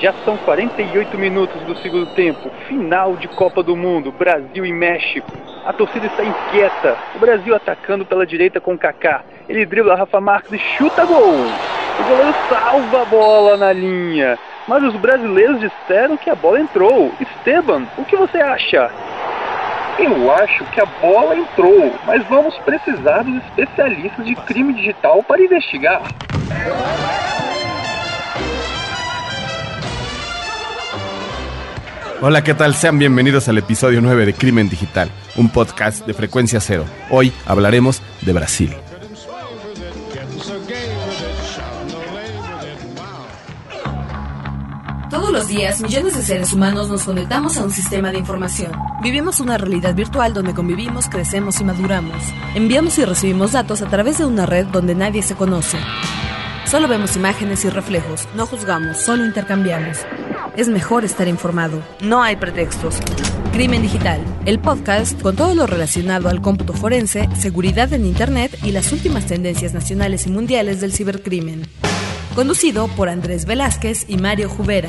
Já são 48 minutos do segundo tempo, final de Copa do Mundo, Brasil e México. A torcida está inquieta. O Brasil atacando pela direita com Kaká. Ele dribla Rafa Marques e chuta gol. O goleiro salva a bola na linha. Mas os brasileiros disseram que a bola entrou. Esteban, o que você acha? Eu acho que a bola entrou, mas vamos precisar dos especialistas de crime digital para investigar. Hola, ¿qué tal? Sean bienvenidos al episodio 9 de Crimen Digital, un podcast de frecuencia cero. Hoy hablaremos de Brasil. Todos los días, millones de seres humanos nos conectamos a un sistema de información. Vivimos una realidad virtual donde convivimos, crecemos y maduramos. Enviamos y recibimos datos a través de una red donde nadie se conoce. Solo vemos imágenes y reflejos, no juzgamos, solo intercambiamos. Es mejor estar informado. No hay pretextos. Crimen Digital, el podcast con todo lo relacionado al cómputo forense, seguridad en Internet y las últimas tendencias nacionales y mundiales del cibercrimen. Conducido por Andrés Velázquez y Mario Jubera.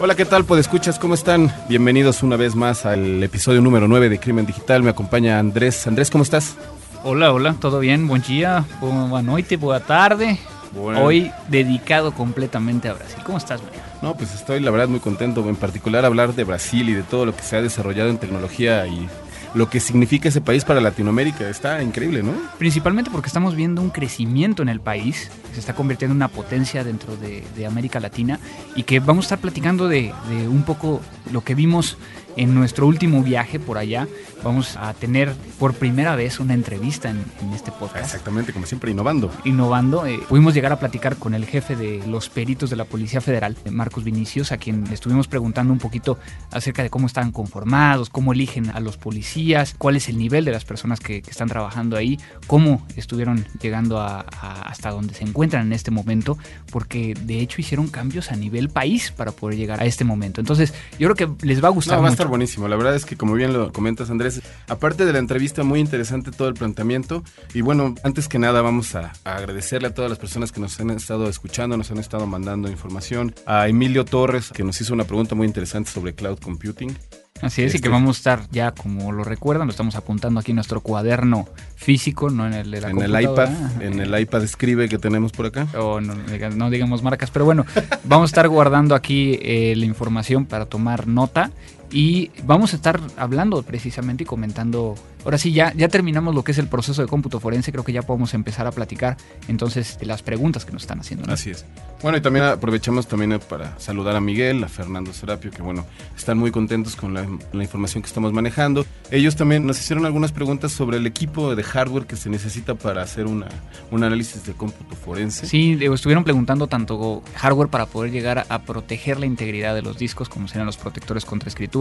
Hola, ¿qué tal? Pues escuchas, ¿cómo están? Bienvenidos una vez más al episodio número 9 de Crimen Digital. Me acompaña Andrés. Andrés, ¿cómo estás? Hola, hola, ¿todo bien? Buen día, buena noche, buena tarde. Bueno. Hoy dedicado completamente a Brasil. ¿Cómo estás, María? No, pues estoy la verdad muy contento, en particular hablar de Brasil y de todo lo que se ha desarrollado en tecnología y lo que significa ese país para Latinoamérica. Está increíble, ¿no? Principalmente porque estamos viendo un crecimiento en el país, se está convirtiendo en una potencia dentro de, de América Latina y que vamos a estar platicando de, de un poco lo que vimos en nuestro último viaje por allá. Vamos a tener por primera vez una entrevista en, en este podcast. Exactamente, como siempre, innovando. innovando. Eh, pudimos llegar a platicar con el jefe de los peritos de la Policía Federal, eh, Marcos Vinicius, a quien estuvimos preguntando un poquito acerca de cómo están conformados, cómo eligen a los policías, cuál es el nivel de las personas que, que están trabajando ahí, cómo estuvieron llegando a, a hasta donde se encuentran en este momento, porque de hecho hicieron cambios a nivel país para poder llegar a este momento. Entonces, yo creo que les va a gustar No, va a mucho. Estar buenísimo. La verdad es que, como bien lo comentas, Andrés, aparte de la entrevista, muy interesante todo el planteamiento. Y bueno, antes que nada, vamos a, a agradecerle a todas las personas que nos han estado escuchando, nos han estado mandando información. A Emilio Torres, que nos hizo una pregunta muy interesante sobre cloud computing. Así es, y Este- que vamos a estar ya, como lo recuerdan, lo estamos apuntando aquí en nuestro cuaderno físico, no en el de la En el iPad, en el iPad escribe que tenemos por acá. o no, no digamos marcas, pero bueno, vamos a estar guardando aquí eh, la información para tomar nota y vamos a estar hablando precisamente y comentando. Ahora sí, ya, ya terminamos lo que es el proceso de cómputo forense, creo que ya podemos empezar a platicar entonces de las preguntas que nos están haciendo. ¿no? Así es. Bueno, y también aprovechamos también eh, para saludar a Miguel, a Fernando Serapio, que bueno, están muy contentos con la, la información que estamos manejando. Ellos también nos hicieron algunas preguntas sobre el equipo de hardware que se necesita para hacer una, un análisis de cómputo forense. Sí, estuvieron preguntando tanto hardware para poder llegar a proteger la integridad de los discos, como serán los protectores contra escritura.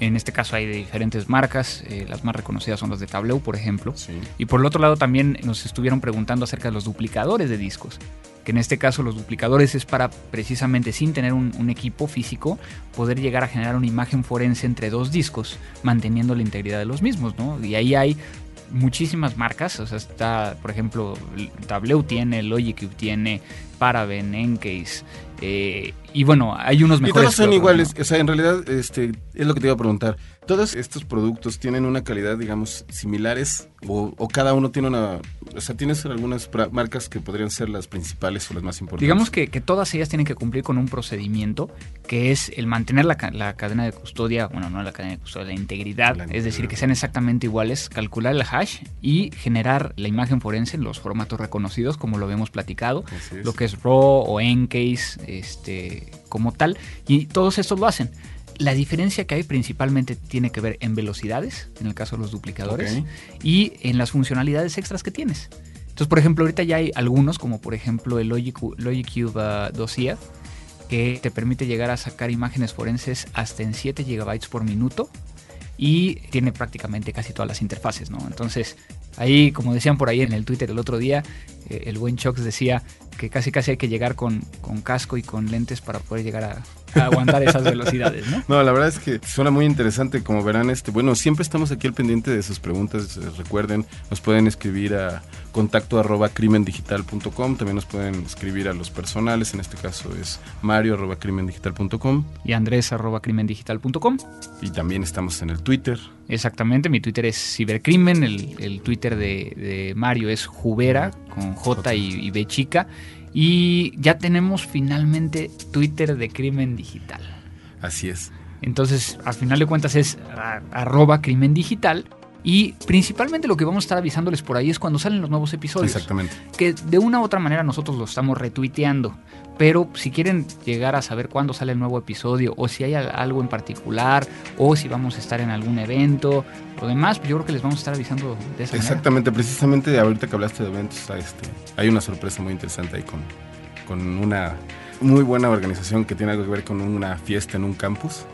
En este caso hay de diferentes marcas, eh, las más reconocidas son las de Tableau, por ejemplo. Sí. Y por el otro lado también nos estuvieron preguntando acerca de los duplicadores de discos, que en este caso los duplicadores es para precisamente sin tener un, un equipo físico poder llegar a generar una imagen forense entre dos discos, manteniendo la integridad de los mismos, ¿no? Y ahí hay muchísimas marcas, o sea, está, por ejemplo, Tableau tiene, Logicube tiene, Paraben, Encase, eh, y bueno, hay unos Y mejores. todos son otros, iguales, ¿no? o sea, en realidad este, es lo que te iba a preguntar. ¿Todos estos productos tienen una calidad, digamos, similares? ¿O, o cada uno tiene una... O sea, tienes algunas marcas que podrían ser las principales o las más importantes? Digamos que, que todas ellas tienen que cumplir con un procedimiento que es el mantener la, la cadena de custodia, bueno, no la cadena de custodia, la integridad, La es decir, que sean exactamente iguales, calcular el hash y generar la imagen forense en los formatos reconocidos, como lo habíamos platicado, lo que es RAW o Encase, este, como tal, y todos estos lo hacen. La diferencia que hay principalmente tiene que ver en velocidades, en el caso de los duplicadores, y en las funcionalidades extras que tienes. Entonces, por ejemplo, ahorita ya hay algunos, como por ejemplo el Logic, Logicube uh, Dossier, que te permite llegar a sacar imágenes forenses hasta en 7 GB por minuto y tiene prácticamente casi todas las interfaces, ¿no? Entonces, ahí, como decían por ahí en el Twitter el otro día, eh, el buen Chox decía que casi casi hay que llegar con, con casco y con lentes para poder llegar a, aguantar esas velocidades, ¿no? No, la verdad es que suena muy interesante, como verán, este, bueno, siempre estamos aquí al pendiente de sus preguntas, eh, recuerden, nos pueden escribir a contacto arroba crimendigital.com, también nos pueden escribir a los personales, en este caso es mario arroba crimendigital.com. Y andrés arroba crimendigital.com. Y también estamos en el Twitter. Exactamente, mi Twitter es cibercrimen, el, Twitter de, Mario es jubera, con J y, y B chica. Y ya tenemos finalmente Twitter de Crimen Digital. Así es. Entonces, al final de cuentas es arroba crimen digital. Y principalmente lo que vamos a estar avisándoles por ahí es cuando salen los nuevos episodios. Exactamente. Que de una u otra manera nosotros lo estamos retuiteando. Pero si quieren llegar a saber cuándo sale el nuevo episodio, o si hay algo en particular, o si vamos a estar en algún evento, o demás, yo creo que les vamos a estar avisando de esa Exactamente, precisamente ahorita que hablaste de eventos, este, hay una sorpresa muy interesante ahí con, con una muy buena organización que tiene algo que ver con una fiesta en un campus.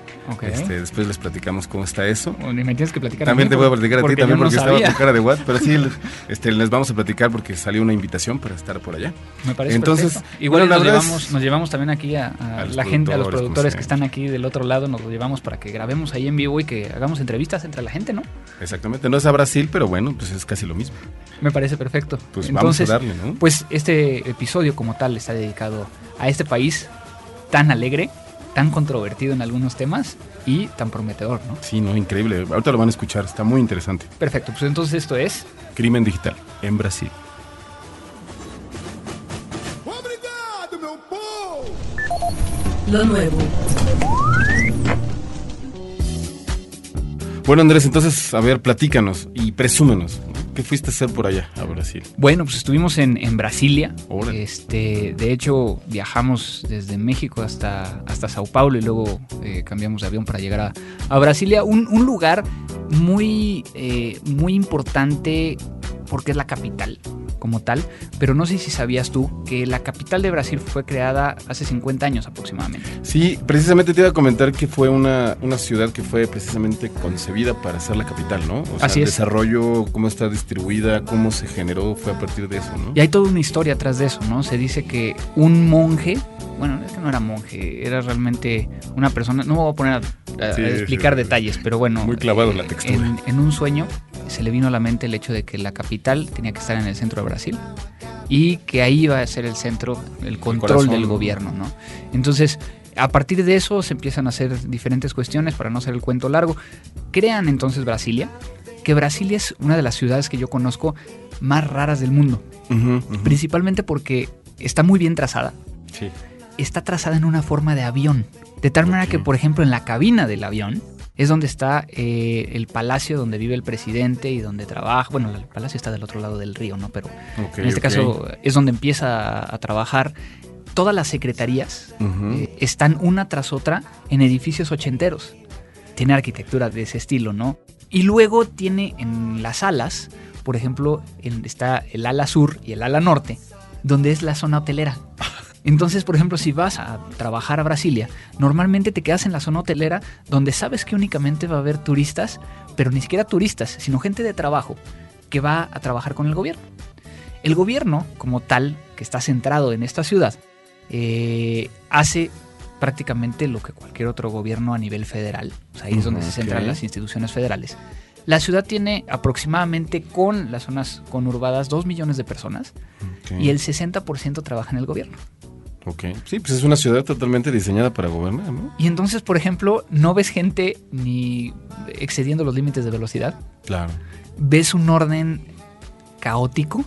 Este, después les platicamos cómo está eso. me tienes que platicar También te voy a platicar a ti también porque estaba tu cara de what, pero sí, este, les vamos a platicar porque salió una invitación para estar por allá. Me parece Entonces, Igual nos, llevamos, nos llevamos también aquí a, la gente, a los productores que están aquí del otro lado, nos lo llevamos para que grabemos ahí en vivo y que hagamos entrevistas entre la gente, ¿no? Exactamente, no es a Brasil, pero bueno, pues es casi lo mismo. Me parece perfecto. Pues vamos a darle, ¿no? Pues este episodio como tal está dedicado a este país tan alegre, tan controvertido en algunos temas y tan prometedor, ¿no? Sí, no, increíble. Ahorita lo van a escuchar, está muy interesante. Perfecto, pues entonces esto es... Crimen Digital, en Brasil. Lo nuevo. Bueno, Andrés, entonces, a ver, platícanos y presúmenos. ¿Qué fuiste a hacer por allá, a Brasil? Bueno, pues estuvimos en, Brasilia. Este, de hecho, viajamos desde México hasta, hasta Sao Paulo y luego eh, cambiamos de avión para llegar a, Brasilia. Un, lugar muy, eh, muy importante porque es la capital como tal, pero no sé si sabías tú que la capital de Brasil fue creada hace 50 años aproximadamente. Sí, precisamente te iba a comentar que fue una, una ciudad que fue precisamente concebida para ser la capital, ¿no? O sea, Así el desarrollo, cómo está distribuida, cómo se generó, fue a partir de eso, ¿no? Y hay toda una historia atrás de eso, ¿no? Se dice que un monje, bueno, es que no era monje, era realmente una persona, no me voy a poner a, explicar detalles, pero bueno. Muy clavado la textura. En, en un sueño se le vino a la mente el hecho de que la capital tenía que estar en el centro de Brasil y que ahí iba a ser el centro, el control del gobierno, ¿no? Entonces, a partir de eso se empiezan a hacer diferentes cuestiones para no hacer el cuento largo. Crean entonces Brasilia, que Brasilia es una de las ciudades que yo conozco más raras del mundo, principalmente porque está muy bien trazada. Sí. Está trazada en una forma de avión, de tal manera que, por ejemplo, en la cabina del avión es donde está eh, el palacio donde vive el presidente y donde trabaja. Bueno, el palacio está del otro lado del río, ¿no? Pero en este caso es donde empieza a, trabajar. Todas las secretarías eh, están una tras otra en edificios ochenteros. Tiene arquitectura de ese estilo, ¿no? Y luego tiene en las alas, por ejemplo, está el ala sur y el ala norte, donde es la zona hotelera. Entonces, por ejemplo, si vas a trabajar a Brasilia, normalmente te quedas en la zona hotelera donde sabes que únicamente va a haber turistas, pero ni siquiera turistas, sino gente de trabajo que va a trabajar con el gobierno. El gobierno, como tal, que está centrado en esta ciudad, eh, hace prácticamente lo que cualquier otro gobierno a nivel federal. O sea, ahí es donde se centran las instituciones federales. La ciudad tiene aproximadamente con las zonas conurbadas 2 millones de personas y el 60% trabaja en el gobierno. Ok, sí, pues es una ciudad totalmente diseñada para gobernar, ¿no? Y entonces, por ejemplo, no ves gente ni excediendo los límites de velocidad. Claro. Ves un orden caótico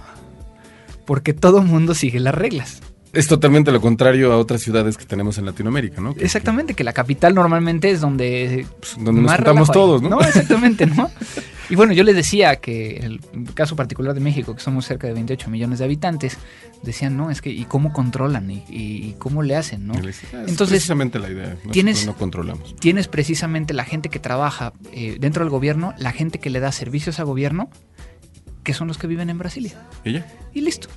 porque todo mundo sigue las reglas. Es totalmente lo contrario a otras ciudades que tenemos en Latinoamérica, ¿no? exactamente, que la capital normalmente es donde... Pues, donde nos juntamos todos, ¿no? No, exactamente, ¿no? Y bueno, yo les decía que el caso particular de México, que somos cerca de 28 millones de habitantes, decían, no, es que, ¿y cómo controlan? ¿Y, cómo le hacen? ¿no? Es Entonces, precisamente la idea, tienes, no controlamos. Tienes precisamente la gente que trabaja eh, dentro del gobierno, la gente que le da servicios al gobierno, que son los que viven en Brasilia. ¿Y ya? Y listo.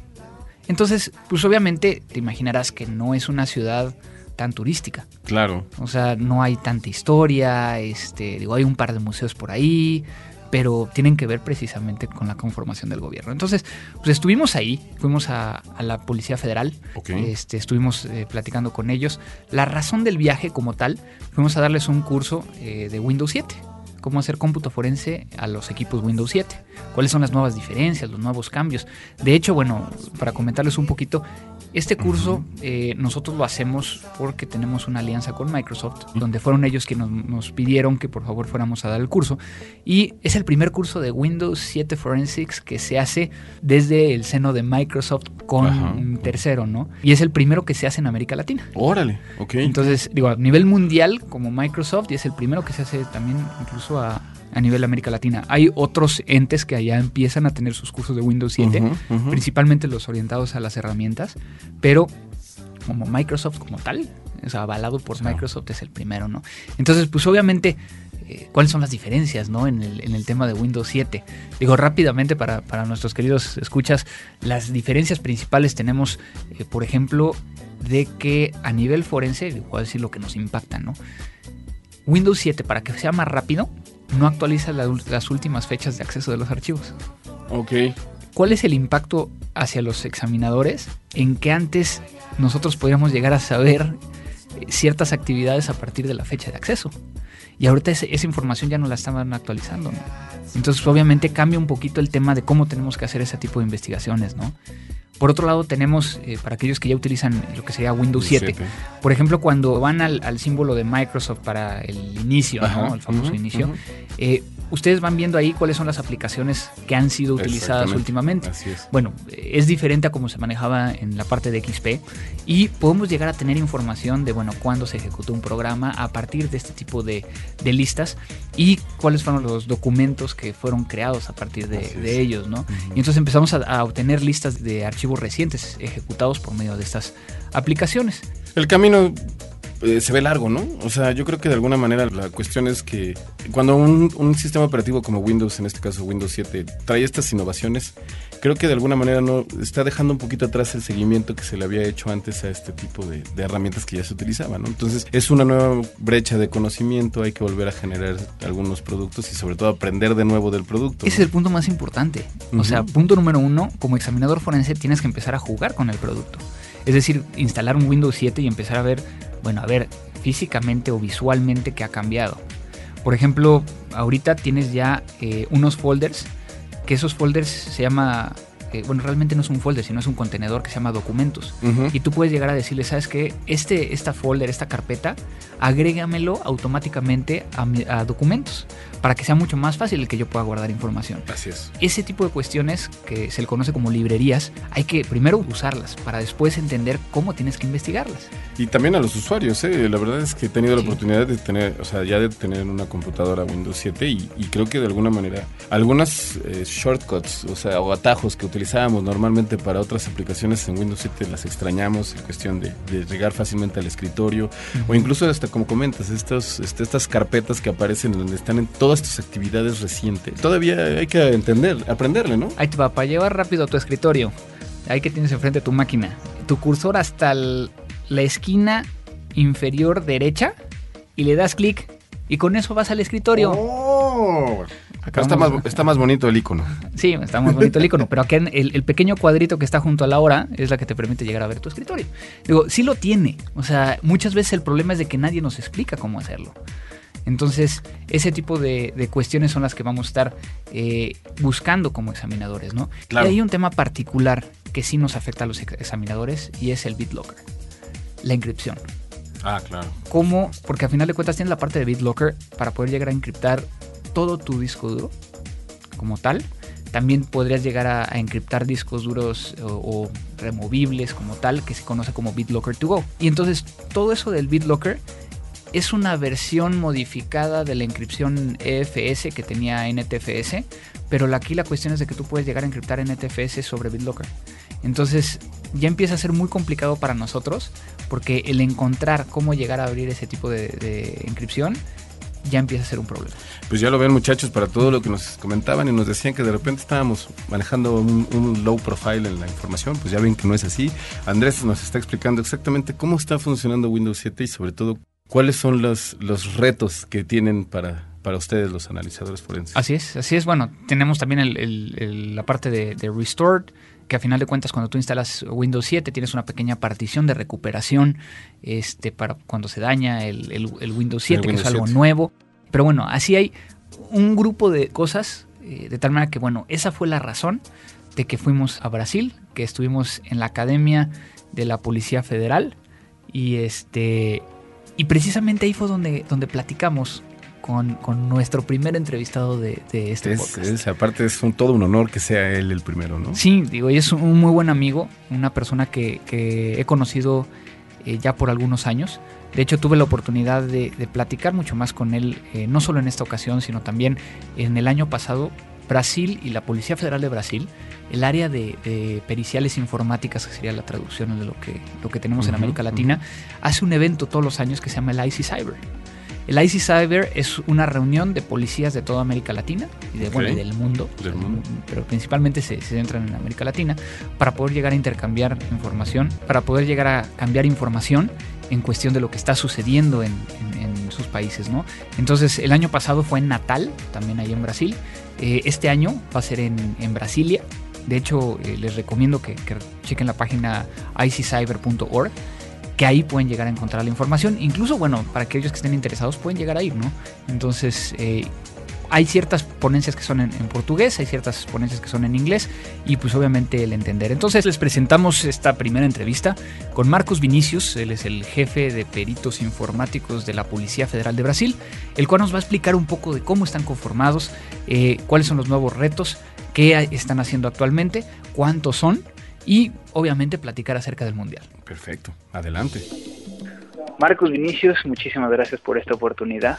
Entonces, pues obviamente te imaginarás que no es una ciudad tan turística. Claro. O sea, no hay tanta historia, este, digo, hay un par de museos por ahí, pero tienen que ver precisamente con la conformación del gobierno. Entonces, pues estuvimos ahí, fuimos a, la Policía Federal, este, estuvimos eh, platicando con ellos. La razón del viaje como tal, fuimos a darles un curso eh, de Windows 7 cómo hacer cómputo forense a los equipos Windows 7, cuáles son las nuevas diferencias, los nuevos cambios. De hecho, bueno, para comentarles un poquito, este curso eh, nosotros lo hacemos porque tenemos una alianza con Microsoft, donde fueron ellos que nos, pidieron que por favor fuéramos a dar el curso. Y es el primer curso de Windows 7 Forensics que se hace desde el seno de Microsoft con un tercero, ¿no? Y es el primero que se hace en América Latina. Órale, ok. Entonces, digo, a nivel mundial como Microsoft, y es el primero que se hace también incluso a, a nivel América Latina. Hay otros entes que allá empiezan a tener sus cursos de Windows 7, principalmente los orientados a las herramientas, pero como Microsoft como tal, o sea, avalado por Microsoft es el primero, ¿no? Entonces, pues obviamente, eh, ¿cuáles son las diferencias, ¿no? En el, en el tema de Windows 7. Digo rápidamente para, nuestros queridos escuchas, las diferencias principales tenemos, eh, por ejemplo, de que a nivel forense, voy a decir lo que nos impacta, ¿no? Windows 7, para que sea más rápido, no actualiza las últimas fechas de acceso de los archivos. Ok. ¿Cuál es el impacto hacia los examinadores en que antes nosotros podíamos llegar a saber eh, ciertas actividades a partir de la fecha de acceso? Y ahorita esa, información ya no la estaban actualizando. Entonces, obviamente cambia un poquito el tema de cómo tenemos que hacer ese tipo de investigaciones, ¿no? Por otro lado, tenemos, eh, para aquellos que ya utilizan lo que sería Windows 7, por ejemplo, cuando van al, símbolo de Microsoft para el inicio, el famoso inicio, eh, ustedes van viendo ahí cuáles son las aplicaciones que han sido utilizadas últimamente. Así es. Bueno, es diferente a cómo se manejaba en la parte de XP y podemos llegar a tener información de, bueno, cuándo se ejecutó un programa a partir de este tipo de, listas y cuáles fueron los documentos que fueron creados a partir de, ellos, ¿no? Y entonces empezamos a obtener listas de archivos recientes ejecutados por medio de estas aplicaciones. El camino eh, se ve largo, ¿no? O sea, yo creo que de alguna manera la cuestión es que cuando un, sistema operativo como Windows, en este caso Windows 7, trae estas innovaciones, creo que de alguna manera no está dejando un poquito atrás el seguimiento que se le había hecho antes a este tipo de, herramientas que ya se utilizaban, ¿no? Entonces, es una nueva brecha de conocimiento, hay que volver a generar algunos productos y sobre todo aprender de nuevo del producto. Ese es el punto más importante. O sea, punto número uno, como examinador forense tienes que empezar a jugar con el producto. Es decir, instalar un Windows 7 y empezar a ver bueno, a ver, físicamente o visualmente qué ha cambiado. Por ejemplo, ahorita tienes ya eh, unos folders, que esos folders se llama bueno, realmente no es un folder, sino es un contenedor que se llama documentos. Y tú puedes llegar a decirle, ¿sabes qué? Este, esta folder, esta carpeta, agrégamelo automáticamente a, documentos para que sea mucho más fácil el que yo pueda guardar información. Así es. Ese tipo de cuestiones que se le conoce como librerías, hay que primero usarlas para después entender cómo tienes que investigarlas. Y también a los usuarios, ¿eh? la verdad es que he tenido la oportunidad de tener, o sea, ya de tener una computadora Windows 7 y, creo que de alguna manera algunas eh, shortcuts, o sea, o atajos que utilizábamos normalmente para otras aplicaciones en Windows 7 las extrañamos en cuestión de, llegar fácilmente al escritorio o incluso hasta como comentas, estos, este, estas carpetas que aparecen donde están en todas tus actividades recientes. Todavía hay que entender, aprenderle, ¿no? Ahí te va, para llevar rápido a tu escritorio, ahí que tienes enfrente tu máquina, tu cursor hasta la esquina inferior derecha y le das clic y con eso vas al escritorio. Oh. Acá está más, está más bonito el icono. Sí, está más bonito el icono, pero acá el, el, pequeño cuadrito que está junto a la hora es la que te permite llegar a ver tu escritorio. Digo, sí lo tiene. O sea, muchas veces el problema es de que nadie nos explica cómo hacerlo. Entonces, ese tipo de, cuestiones son las que vamos a estar eh, buscando como examinadores, ¿no? Y hay un tema particular que sí nos afecta a los examinadores y es el BitLocker, la encripción. Ah, claro. ¿Cómo? Porque al final de cuentas tienes la parte de BitLocker para poder llegar a encriptar todo tu disco duro como tal. También podrías llegar a, encriptar discos duros o, removibles como tal, que se conoce como BitLocker to go. Y entonces todo eso del BitLocker es una versión modificada de la encripción EFS que tenía NTFS, pero aquí la cuestión es de que tú puedes llegar a encriptar NTFS sobre BitLocker. Entonces ya empieza a ser muy complicado para nosotros porque el encontrar cómo llegar a abrir ese tipo de, de encripción ya empieza a ser un problema. Pues ya lo ven muchachos para todo lo que nos comentaban y nos decían que de repente estábamos manejando un, low profile en la información, pues ya ven que no es así. Andrés nos está explicando exactamente cómo está funcionando Windows 7 y sobre todo cuáles son los, los retos que tienen para para ustedes los analizadores forenses. Así es, así es. Bueno, tenemos también la parte de, de Restored, que a final de cuentas cuando tú instalas Windows 7 tienes una pequeña partición de recuperación este, para cuando se daña el, Windows 7, que es algo nuevo. Pero bueno, así hay un grupo de cosas, eh, de tal manera que bueno, esa fue la razón de que fuimos a Brasil, que estuvimos en la Academia de la Policía Federal y este y precisamente ahí fue donde, donde platicamos con, nuestro primer entrevistado de, este podcast. aparte es un, todo un honor que sea él el primero, ¿no? Sí, digo, y es un muy buen amigo, una persona que, he conocido eh, ya por algunos años. De hecho, tuve la oportunidad de, platicar mucho más con él, eh, no solo en esta ocasión, sino también en el año pasado. Brasil y la Policía Federal de Brasil, el área de, periciales informáticas, que sería la traducción de lo que, lo que tenemos en América Latina, hace un evento todos los años que se llama el IC Cyber. El IC Cyber es una reunión de policías de toda América Latina y, de, bueno, del mundo, pero principalmente se, centran en América Latina para poder llegar a intercambiar información, para poder llegar a cambiar información en cuestión de lo que está sucediendo en, sus países, ¿no? Entonces, el año pasado fue en Natal, también ahí en Brasil. Eh, este año va a ser en, Brasilia. De hecho, eh, les recomiendo que, que chequen la página iccyber.org que ahí pueden llegar a encontrar la información. Incluso, bueno, para aquellos que estén interesados pueden llegar a ir, ¿no? Entonces, eh, hay ciertas ponencias que son en, portugués, hay ciertas ponencias que son en inglés y pues obviamente el entender. Entonces les presentamos esta primera entrevista con Marcos Vinicius, él es el jefe de peritos informáticos de la Policía Federal de Brasil, el cual nos va a explicar un poco de cómo están conformados, eh, cuáles son los nuevos retos, qué están haciendo actualmente, cuántos son y obviamente platicar acerca del Mundial. Perfecto, adelante. Marcos Vinicius, muchísimas gracias por esta oportunidad.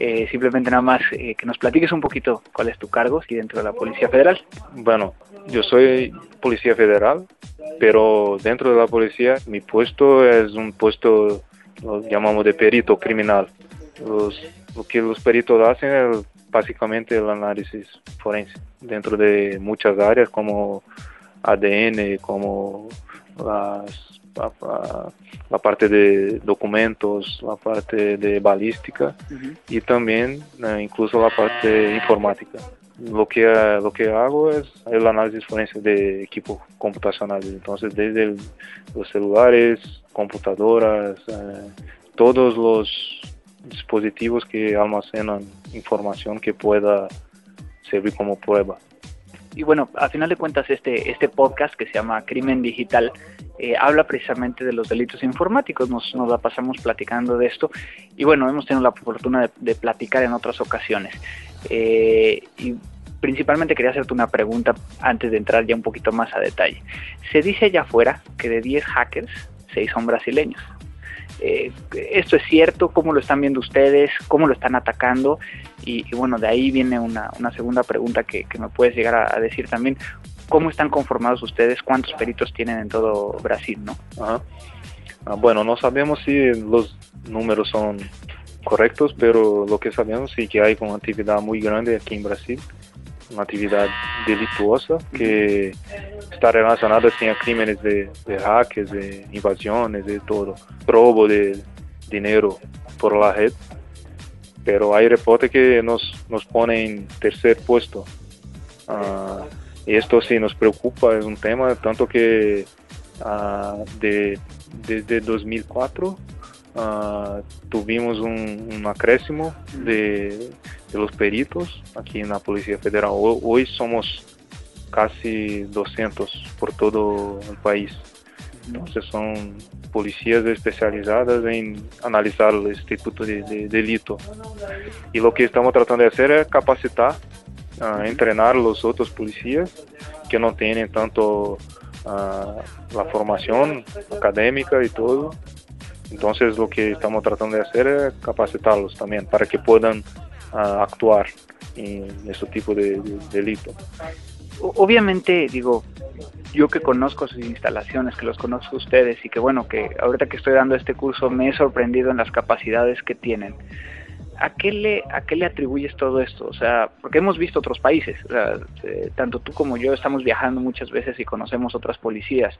Eh, simplemente nada más eh, que nos platiques un poquito cuál es tu cargo aquí dentro de la Policía Federal. Bueno, yo soy Policía Federal, pero dentro de la policía mi puesto es un puesto, lo llamamos de perito criminal. lo que los peritos hacen es básicamente el análisis forense dentro de muchas áreas como ADN, como las, la, parte de documentos, la parte de balística y también eh, incluso la parte informática. Lo que, lo que hago es el análisis forense de equipo computacional, entonces desde los celulares, computadoras, eh, todos los dispositivos que almacenan información que pueda servir como prueba. Y bueno, a final de cuentas este, este podcast que se llama Crimen Digital eh, habla precisamente de los delitos informáticos, nos, nos la pasamos platicando de esto y bueno, hemos tenido la fortuna de, platicar en otras ocasiones. Eh, y principalmente quería hacerte una pregunta antes de entrar ya un poquito más a detalle. Se dice allá afuera que de 10 hackers, 6 son brasileños. Eh, esto es cierto, cómo lo están viendo ustedes, cómo lo están atacando. Y, bueno, de ahí viene una, segunda pregunta que, me puedes llegar a, decir también. ¿Cómo están conformados ustedes? ¿Cuántos peritos tienen en todo Brasil? ¿no? Ah, bueno, no sabemos si los números son correctos, pero lo que sabemos es que hay una actividad muy grande aquí en Brasil una actividad delituosa que está relacionada assim, a crímenes de, de hackers, de invasiones, de todo, robo de dinero por la red. Pero hay reportes que nos, nos ponen en tercer puesto. Uh, y esto sí nos preocupa, es un tema, tanto que uh, de, desde 2004 uh, tuvimos un acréscimo de de peritos aquí en la Policía Federal. Hoy somos casi 200 por todo el país. Entonces son policías especializadas en analizar el instituto de, delito. Y lo que estamos tratando de hacer es capacitar, entrenar los otros policías que no tienen tanto uh, la formación académica y todo. Entonces lo que estamos tratando de hacer es capacitarlos también para que puedan a actuar en ese tipo de, delito. Obviamente, digo, yo que conozco sus instalaciones, que los conozco ustedes y que bueno, que ahorita que estoy dando este curso me he sorprendido en las capacidades que tienen. ¿A qué le, a qué le atribuyes todo esto? O sea, porque hemos visto otros países, eh, tanto tú como yo estamos viajando muchas veces y conocemos otras policías.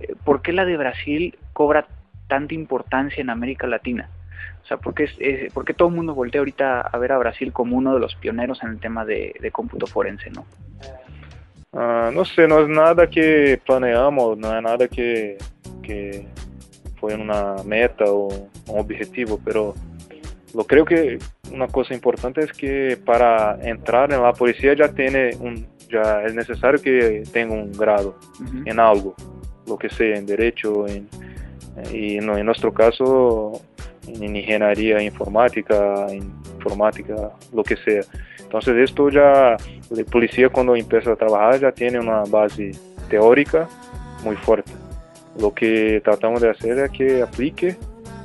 Eh, ¿Por qué la de Brasil cobra tanta importancia en América Latina? O sea, ¿por qué, es, porque todo el mundo voltea ahorita a ver a Brasil como uno de los pioneros en el tema de, cómputo forense, ¿no? Ah, no sé, no es nada que planeamos, no es nada que, que fue una meta o un objetivo, pero lo creo que una cosa importante es que para entrar en la policía ya tiene un, ya es necesario que tenga un grado en algo, lo que sea, en derecho, en, y no, en nuestro caso en ingeniería informática, informática, lo que sea. Entonces esto ya, la policía cuando empieza a trabajar ya tiene una base teórica muy fuerte. Lo que tratamos de hacer es que aplique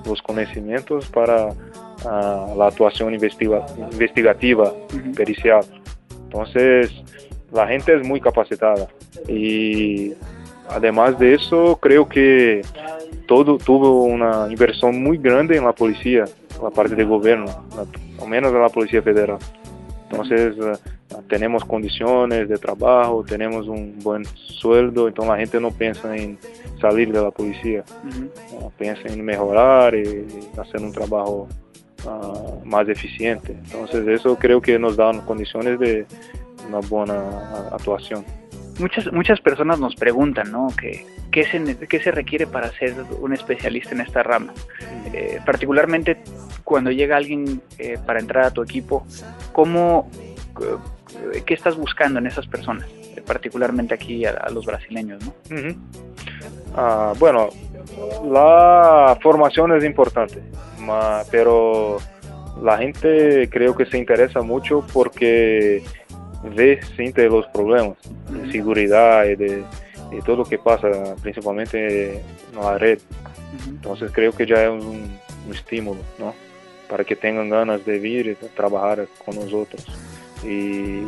los conocimientos para uh, la actuación investiga investigativa, pericial. Entonces la gente es muy capacitada y además de eso creo que todo tuvo una inversión muy grande en la policía, la parte del gobierno, al menos en la Policía Federal. Entonces uh, tenemos condiciones de trabajo, tenemos un buen sueldo, entonces la gente no piensa en salir de la policía, uh, piensa en mejorar y hacer un trabajo uh, más eficiente. Entonces eso creo que nos da condiciones de una buena actuación. Muchas, muchas personas nos preguntan, ¿no? Que, ¿qué, se, ¿Qué se requiere para ser un especialista en esta rama? Eh, particularmente cuando llega alguien eh, para entrar a tu equipo, ¿cómo, eh, ¿qué estás buscando en esas personas? particularmente aquí a, los brasileños, ¿no? Ah, bueno, la formación es importante, pero la gente creo que se interesa mucho porque ve, siente los problemas de seguridad y de, todo lo que pasa, principalmente en la red. Entonces creo que ya es un, estímulo, ¿no? Para que tengan ganas de vir y trabajar con nosotros. Y,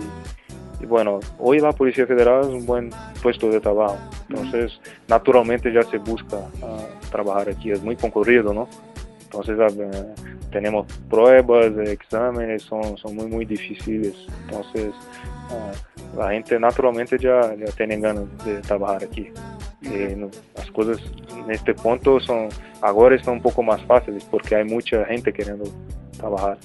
bueno, hoy la Policía Federal es un buen puesto de trabajo. Entonces, naturalmente ya se busca ah, trabajar aquí. Es muy concurrido, ¿no? Entonces, ah, tenemos pruebas, exámenes, son, son muy, muy difíciles. Entonces, ah, la gente naturalmente ya, ya tiene ganas de trabajar aquí. Eh, las cosas en este punto son, ahora están un poco más fáciles porque hay mucha gente queriendo trabajar.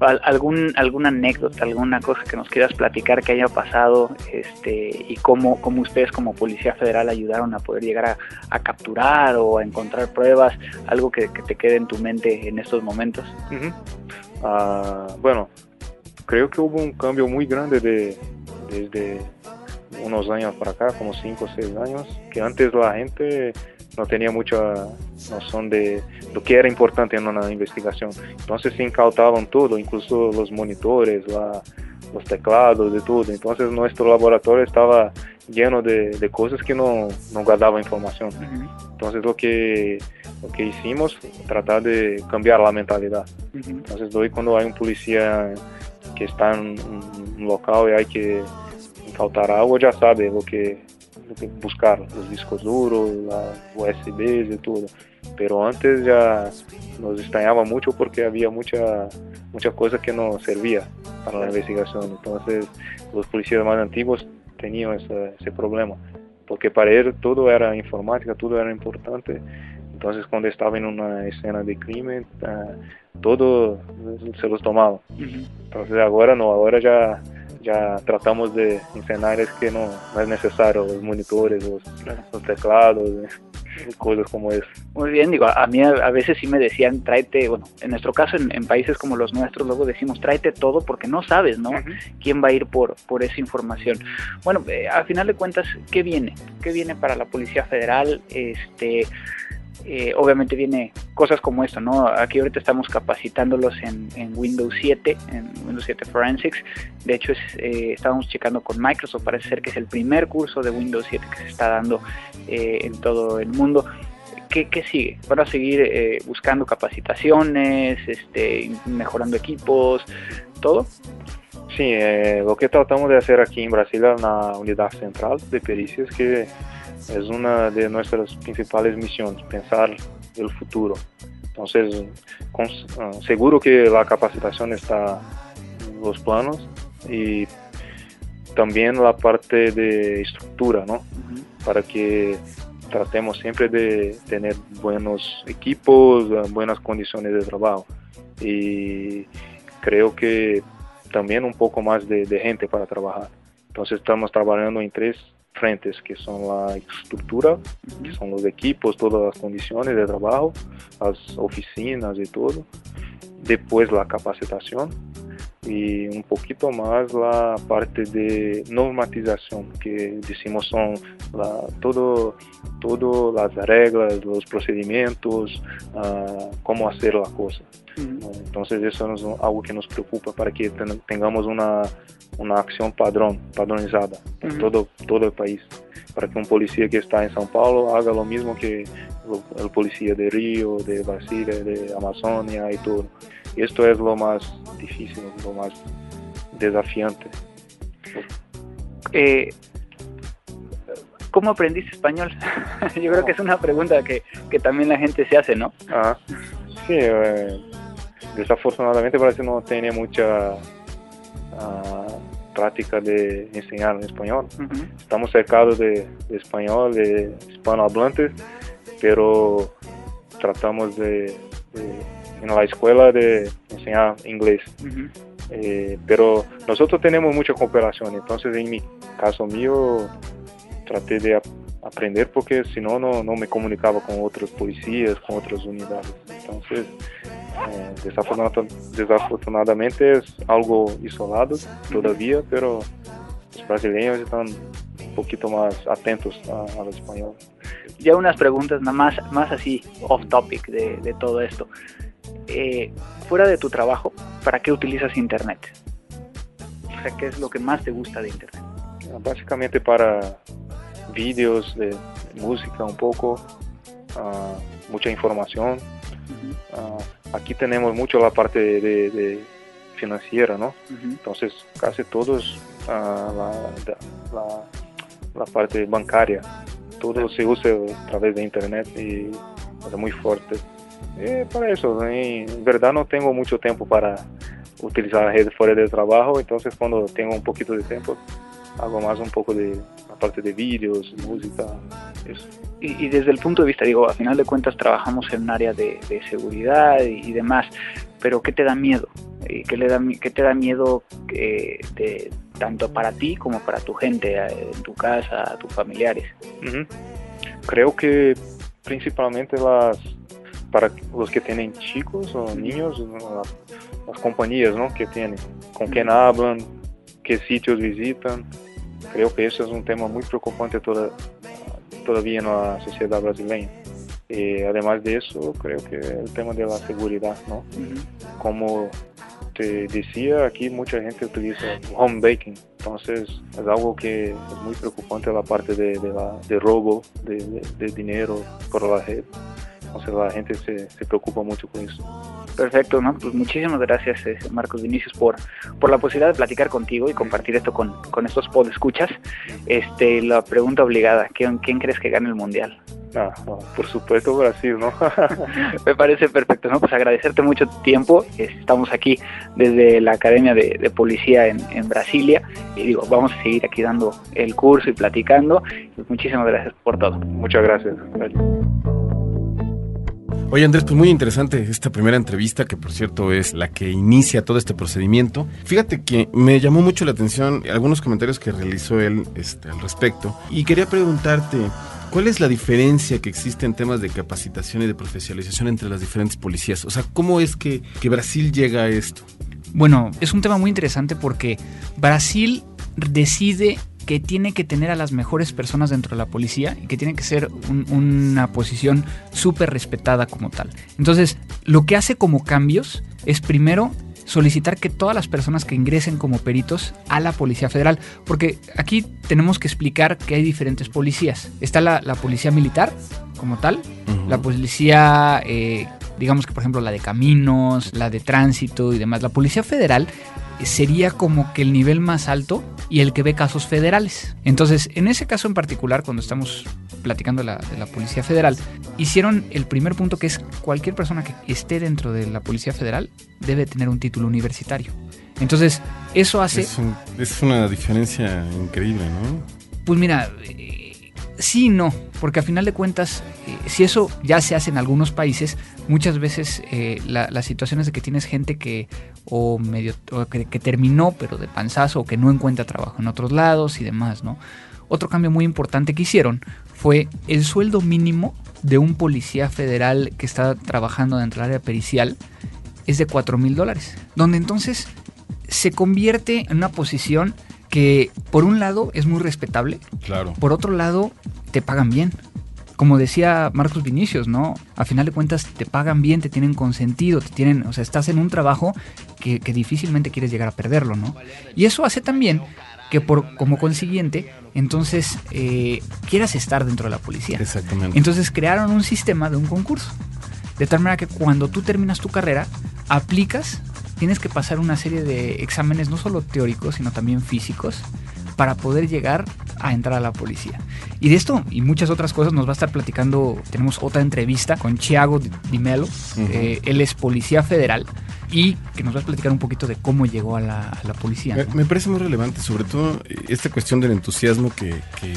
¿Algún, ¿Alguna anécdota, alguna cosa que nos quieras platicar que haya pasado este, y cómo, cómo ustedes como Policía Federal ayudaron a poder llegar a, capturar o a encontrar pruebas? Algo que, te quede en tu mente en estos momentos. Ah, bueno, creo que hubo un cambio muy grande de, desde unos años para acá, como 5 o 6 años, que antes la gente no tenía mucha noción de lo que era importante en una investigación. Entonces se incautaban todo, incluso los monitores, los teclados, de todo. Entonces nuestro laboratorio estaba lleno de, cosas que no, no guardaba información. Entonces lo que, lo que hicimos, tratar de cambiar la mentalidad. Entonces hoy cuando hay un policía que está en un local y hay que incautar algo, ya sabe lo que buscar los discos duros, las USBs y todo. Pero antes ya nos extrañaba mucho porque había mucha, mucha cosa que no servía para la investigación. Entonces los policías más antiguos tenían ese, ese problema, porque para ellos todo era informática, todo era importante. Entonces cuando estaba en una escena de crimen, ah, todo se los tomaba. Entonces ahora no, ahora ya ya tratamos de enseñar es que no, es necesario los monitores, los, teclados, cosas como eso. Muy bien, digo, a mí a, veces sí me decían, tráete, bueno, en nuestro caso, en, países como los nuestros, luego decimos, tráete todo porque no sabes, ¿no? ¿Quién va a ir por, por esa información? Bueno, eh, al final de cuentas, ¿qué viene? ¿Qué viene para la Policía Federal? Este eh, obviamente viene cosas como esto, ¿no? Aquí ahorita estamos capacitándolos en, Windows 7, en Windows 7 Forensics. De hecho, es, eh, estábamos checando con Microsoft, parece ser que es el primer curso de Windows 7 que se está dando eh, en todo el mundo. ¿Qué, sigue? ¿Van a seguir buscando capacitaciones, este, mejorando equipos, todo? Sí, lo que tratamos de hacer aquí en Brasil en la unidad central de pericias que es una de nuestras principales misiones, pensar el futuro. Entonces, ah, seguro que la capacitación está en los planos y también la parte de estructura, ¿no? Para que tratemos siempre de tener buenos equipos, buenas condiciones de trabajo. Y creo que también un poco más de, gente para trabajar. Entonces estamos trabajando en tres frentes, que son la estructura, que son los equipos, todas las condiciones de trabajo, las oficinas y todo. Después la capacitación y un poquito más la parte de normatización, que decimos son la, todo, todo las reglas, los procedimientos, uh, cómo hacer la cosa. Entonces eso es algo que nos preocupa para que tengamos una, una acción padrón, padronizada en todo, todo el país, para que un policía que está en São Paulo haga lo mismo que el policía de Río, de Brasilia, de Amazonia y todo. Esto es lo más difícil, lo más desafiante. Eh, ¿Cómo aprendiste español? Yo creo que es una pregunta que, que también la gente se hace, ¿no? Ah, sí, eh, desafortunadamente parece que no tiene mucha uh, práctica de enseñar en español. Estamos cercados de, español, de hispanohablantes, pero tratamos de, en la escuela de enseñar inglés. Eh, pero nosotros tenemos mucha cooperación, entonces en mi caso mío traté de aprender porque si no, no me comunicaba con otros policías, con otras unidades. Entonces, eh, desafortunadamente es algo isolado todavía, pero los brasileños están un poquito más atentos al español. Ya unas preguntas más, más así off topic de, todo esto. Eh, fuera de tu trabajo, ¿para qué utilizas Internet? O sea, ¿qué es lo que más te gusta de Internet? Básicamente para vídeos de, música un poco, ah, mucha información. Uh aquí tenemos mucho la parte de, financiera, ¿no? Entonces casi todos uh, la, la, parte bancaria, todo se usa a través de internet y es muy fuerte. Y para eso, en verdad no tengo mucho tiempo para utilizar la red fuera del trabajo, entonces cuando tengo un poquito de tiempo hago más un poco de la parte de vídeos, música, eso. Y, desde el punto de vista, digo, a final de cuentas trabajamos en un área de, seguridad y, demás, pero ¿qué te da miedo? ¿Qué, le da, qué te da miedo eh, de, tanto para ti como para tu gente, eh, en tu casa, a tus familiares? Creo que principalmente las para los que tienen chicos o niños, las, compañías ¿no? que tienen, con quién hablan, qué sitios visitan. Creo que eso es un tema muy preocupante toda, todavía en la sociedad brasileña. Y además de eso, creo que el tema de la seguridad, ¿no? Como te decía, aquí mucha gente utiliza home baking, entonces es algo que es muy preocupante la parte de, la, de robo de, de, dinero por la red. Entonces la gente se, se preocupa mucho con eso. Perfecto, ¿no? Pues muchísimas gracias, eh, Marcos Vinicius, por, por la posibilidad de platicar contigo y compartir esto con, con estos escuchas Este, la pregunta obligada, ¿quién, ¿quién crees que gane el Mundial? Ah, por supuesto Brasil, ¿no? Me parece perfecto, ¿no? Pues agradecerte mucho tiempo. Estamos aquí desde la Academia de, Policía en, en, Brasilia y digo, vamos a seguir aquí dando el curso y platicando. Muchísimas gracias por todo. Muchas gracias. Oye Andrés, pues muy interesante esta primera entrevista, que por cierto es la que inicia todo este procedimiento. Fíjate que me llamó mucho la atención algunos comentarios que realizó él este, al respecto. Y quería preguntarte, ¿cuál es la diferencia que existe en temas de capacitación y de profesionalización entre las diferentes policías? O sea, ¿cómo es que, que Brasil llega a esto? Bueno, es un tema muy interesante porque Brasil decide que tiene que tener a las mejores personas dentro de la policía y que tiene que ser una posición súper respetada como tal. Entonces, lo que hace como cambios es primero solicitar que todas las personas que ingresen como peritos a la Policía Federal, porque aquí tenemos que explicar que hay diferentes policías. Está la, policía militar como tal, la policía, eh, digamos que por ejemplo la de caminos, la de tránsito y demás. La Policía Federal sería como que el nivel más alto y el que ve casos federales. Entonces, en ese caso en particular, cuando estamos platicando de la, Policía Federal, hicieron el primer punto que es cualquier persona que esté dentro de la Policía Federal debe tener un título universitario. Entonces, eso hace... Es, una diferencia increíble, ¿no? Pues mira, eh, Sí, no, porque a final de cuentas, eh, si eso ya se hace en algunos países, muchas veces eh, la, las situaciones de que tienes gente que o medio que, que, terminó pero de panzazo o que no encuentra trabajo en otros lados y demás, ¿no? Otro cambio muy importante que hicieron fue el sueldo mínimo de un policía federal que está trabajando dentro del área pericial es de 4 mil dólares, donde entonces se convierte en una posición que por un lado es muy respetable, claro. por otro lado te pagan bien. Como decía Marcos Vinicius, ¿no? A final de cuentas te pagan bien, te tienen consentido, te tienen, o sea, estás en un trabajo que, que difícilmente quieres llegar a perderlo, ¿no? Y eso hace también que por como consiguiente, entonces eh, quieras estar dentro de la policía. Exactamente. Entonces crearon un sistema de un concurso. De tal manera que cuando tú terminas tu carrera, aplicas, tienes que pasar una serie de exámenes, no solo teóricos, sino también físicos, para poder llegar a entrar a la policía. Y de esto y muchas otras cosas nos va a estar platicando, tenemos otra entrevista con Thiago Di Melo, uh -huh. eh, él es policía federal y que nos va a platicar un poquito de cómo llegó a la, a la policía. ¿no? Me, me, parece muy relevante, sobre todo esta cuestión del entusiasmo que, que,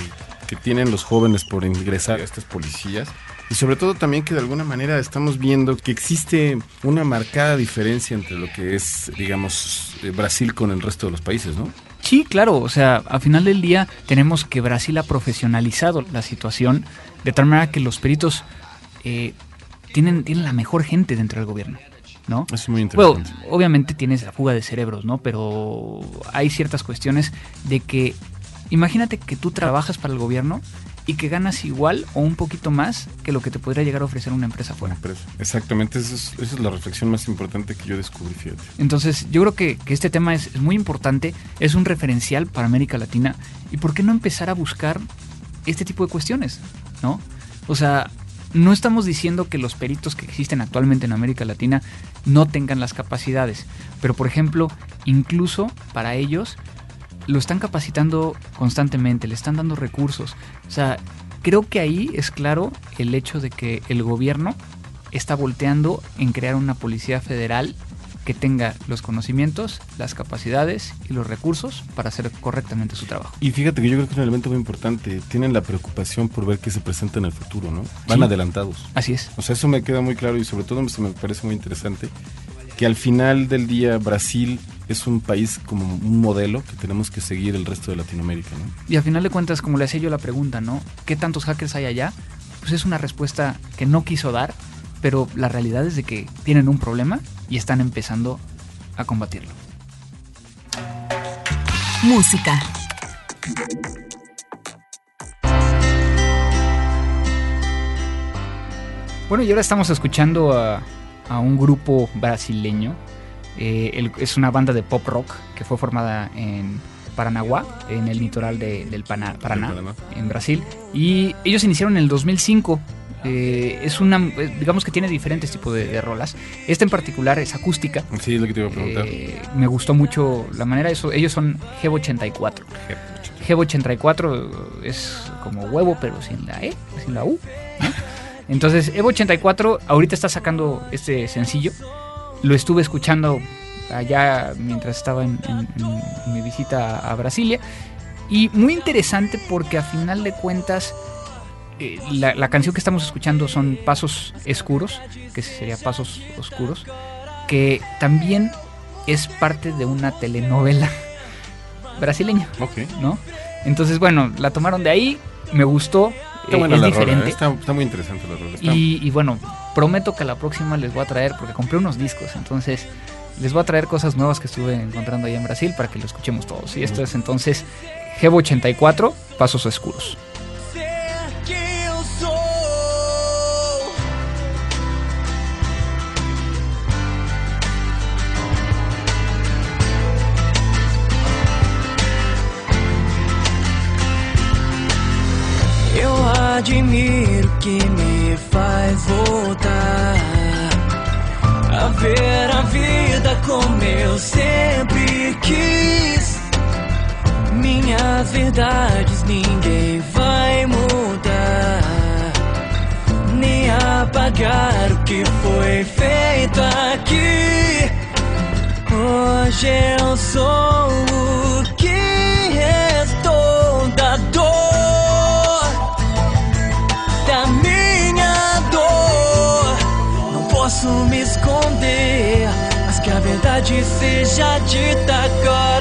que tienen los jóvenes por ingresar a estas policías. Y sobre todo también que de alguna manera estamos viendo que existe una marcada diferencia entre lo que es, digamos, Brasil con el resto de los países, ¿no? Sí, claro, o sea, a final del día tenemos que Brasil ha profesionalizado la situación de tal manera que los peritos eh, tienen, tienen la mejor gente dentro del gobierno. ¿no? Es muy interesante. Bueno, obviamente tienes la fuga de cerebros, ¿no? Pero hay ciertas cuestiones de que, imagínate que tú trabajas para el gobierno y que ganas igual o un poquito más que lo que te podría llegar a ofrecer una empresa fuera. Empresa. Exactamente, esa es, esa es, la reflexión más importante que yo descubrí, fíjate. Entonces, yo creo que, que este tema es, es, muy importante, es un referencial para América Latina y por qué no empezar a buscar este tipo de cuestiones, ¿no? O sea, no estamos diciendo que los peritos que existen actualmente en América Latina no tengan las capacidades, pero por ejemplo, incluso para ellos lo están capacitando constantemente, le están dando recursos. O sea, creo que ahí es claro el hecho de que el gobierno está volteando en crear una policía federal que tenga los conocimientos, las capacidades y los recursos para hacer correctamente su trabajo. Y fíjate que yo creo que es un elemento muy importante. Tienen la preocupación por ver qué se presenta en el futuro, ¿no? Van Sí. adelantados. Así es. O sea, eso me queda muy claro y sobre todo se me parece muy interesante que al final del día Brasil es un país como un modelo que tenemos que seguir el resto de Latinoamérica, ¿no? Y al final de cuentas, como le hacía yo la pregunta, ¿no? ¿Qué tantos hackers hay allá? Pues es una respuesta que no quiso dar, pero la realidad es de que tienen un problema y están empezando a combatirlo. Música. Bueno, y ahora estamos escuchando a, a un grupo brasileño. Eh, el- es una banda de pop rock que fue formada en Paranaguá, en el litoral de- del Pana- Paraná, en Brasil. Y ellos iniciaron en el 2005. Eh, es una, eh, digamos que tiene diferentes tipos de, de rolas. Esta en particular es acústica. Sí, es lo que te iba a preguntar. Eh, me gustó mucho la manera. Eso, ellos son Gebo84. Gebo84 es como huevo, pero sin la E, sin la U. ¿no? Entonces, Evo84 ahorita está sacando este sencillo. Lo estuve escuchando allá mientras estaba en, en- en mi visita a Brasilia. Y muy interesante porque a final de cuentas, eh, la, la canción que estamos escuchando son Pasos Escuros, que sería Pasos Oscuros, que también es parte de una telenovela brasileña, Ok. ¿no? Entonces, bueno, la tomaron de ahí, me gustó, Está buena es la diferente. rola, ¿eh? está, está muy interesante la rola. está- Y, y bueno, prometo que a la próxima les voy a traer, porque compré unos discos, entonces les voy a traer cosas nuevas que estuve encontrando allá en Brasil para que lo escuchemos todos. Y esto es entonces Gebo 84, Pasos Oscuros. Admiro que me faz voltar a ver a vida como eu sempre quis. Minhas verdades ninguém vai mudar, nem apagar o que foi feito aqui. Hoje eu sou o verdade seja dita agora.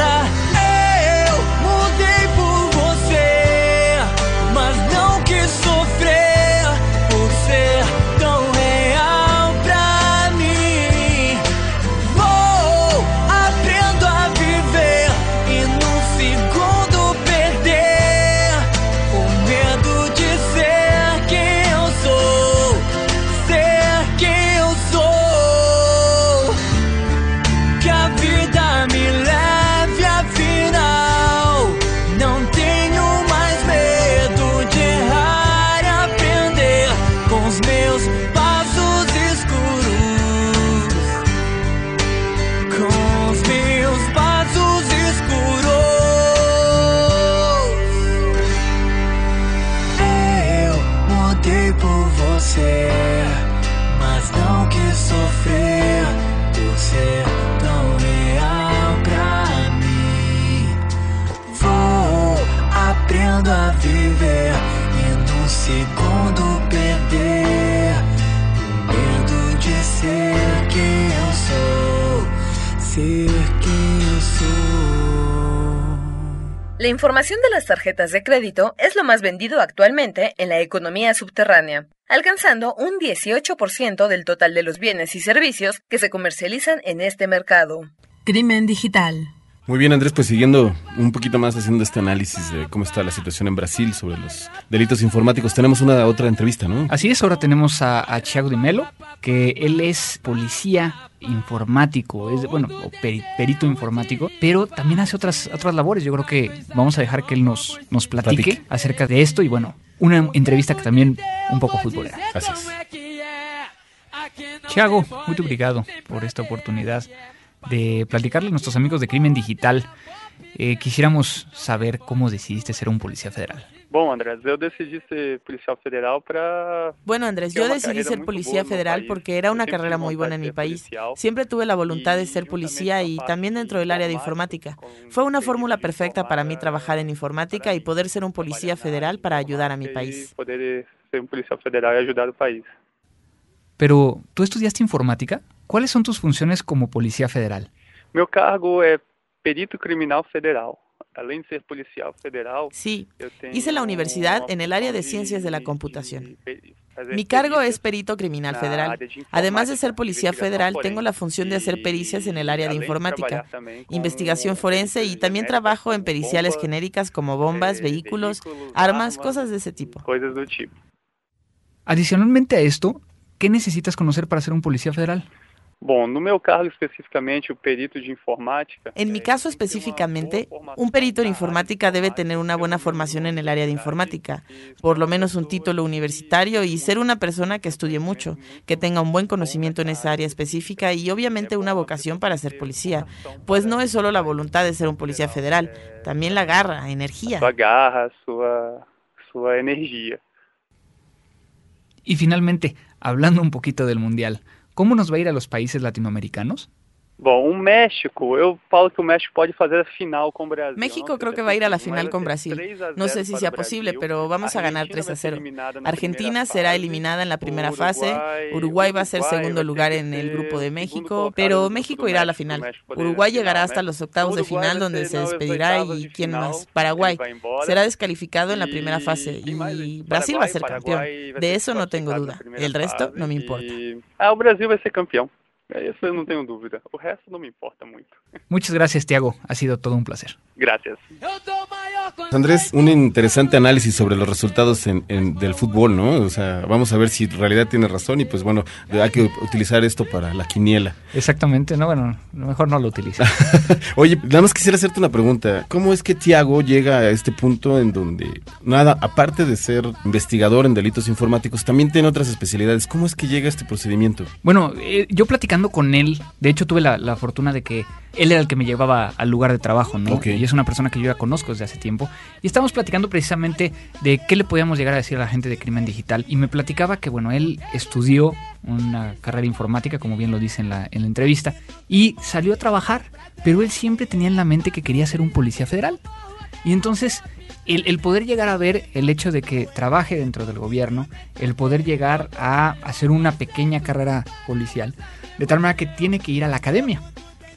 La información de las tarjetas de crédito es lo más vendido actualmente en la economía subterránea, alcanzando un 18% del total de los bienes y servicios que se comercializan en este mercado. Crimen digital. Muy bien, Andrés, pues siguiendo un poquito más haciendo este análisis de cómo está la situación en Brasil sobre los delitos informáticos, tenemos una otra entrevista, ¿no? Así es, ahora tenemos a, a Thiago de Melo, que él es policía informático, es bueno, o peri- perito informático, pero también hace otras otras labores. Yo creo que vamos a dejar que él nos, nos platique, Platique. acerca de esto y bueno, una entrevista que también un poco futbolera. Así es. Thiago, muito obrigado por esta oportunidad de platicarle a nuestros amigos de Crimen Digital. Eh, quisiéramos saber cómo decidiste ser un policía federal. Bom, Andrés, eu decidi ser policial federal para Bueno, Andrés, yo decidí ser policía federal porque era una carrera muy buena en mi país. Siempre tuve la voluntad de Y ser policía y también dentro del área de informática, Fue una fórmula perfecta para mí trabajar en informática y poder ser un policía federal para ayudar a mi país. Poder ser um policial federal e ajudar o país. Pero, ¿tú estudiaste informática? ¿Cuáles son tus funciones como policía federal? Meu cargo é perito criminal federal. Além de ser policial federal, Sí, hice la universidad en el área de ciencias de la computación. Mi cargo es perito criminal na federal. Además de ser policía federal, tengo la función de hacer pericias en el área de informática, investigación forense y también trabajo en periciales genéricas como bombas, eh, vehículos, armas, cosas de ese tipo. Adicionalmente a esto, ¿qué necesitas conocer para ser un policía federal? Bom, no meu cargo especificamente, o perito de informática. En mi caso específicamente, un perito en informática debe tener una buena um formación en el área de informática, por lo menos un título universitario y ser una persona que estudie mucho, que tenga un buen conocimiento en esa área específica y obviamente una vocación para ser policía, pues no es solo la voluntad de ser un policía federal, también la garra, energía. Sua garra, sua, sua energia. Y finalmente, hablando un poquito del Mundial, ¿cómo nos va a ir a los países latinoamericanos? Bom, o México, eu falo que o México pode fazer a final com o Brasil. México creo que va a ir a la final con Brasil. 3 a No sé 0 si sea posible, pero vamos a ganar Argentina 3 a vai ser 0. eliminada na Argentina será eliminada en la primera fase, Uruguay- va a ser segundo lugar en el grupo de México, pero México irá a la final. Uruguay llegará hasta los octavos de final donde se despedirá y quién más, ele Paraguay. Será descalificado en la Y- primera fase y Brasil va a ser campeón. De eso no tengo duda. El resto no me importa. e- Ah, o Brasil vai ser campeão. Isso eu não tenho dúvida. O resto não me importa muito. Muchas gracias, Tiago. Ha sido todo un placer. Gracias. Andrés, un interesante análisis sobre los resultados en, en- del fútbol, ¿no? O sea, vamos a ver si en realidad tiene razón y pues bueno, hay que utilizar esto para la quiniela. Exactamente, no, bueno, mejor no lo utilice. Oye, nada más quisiera hacerte una pregunta. ¿Cómo es que Tiago llega a este punto en donde, nada, aparte de ser investigador en delitos informáticos, también tiene otras especialidades? ¿Cómo es que llega a este procedimiento? Bueno, eh, yo platicando con él, de hecho tuve la, la fortuna de que él era el que me llevaba al lugar de trabajo, ¿no? Ok. Y es una persona que yo ya conozco desde hace tiempo. Y estábamos platicando precisamente de qué le podíamos llegar a decir a la gente de crimen digital. Y me platicaba que, bueno, él estudió una carrera informática, como bien lo dice en la, en la entrevista, y salió a trabajar, pero él siempre tenía en la mente que quería ser un policía federal. Y entonces, el, el poder llegar a ver el hecho de que trabaje dentro del gobierno, el poder llegar a hacer una pequeña carrera policial, de tal manera que tiene que ir a la academia.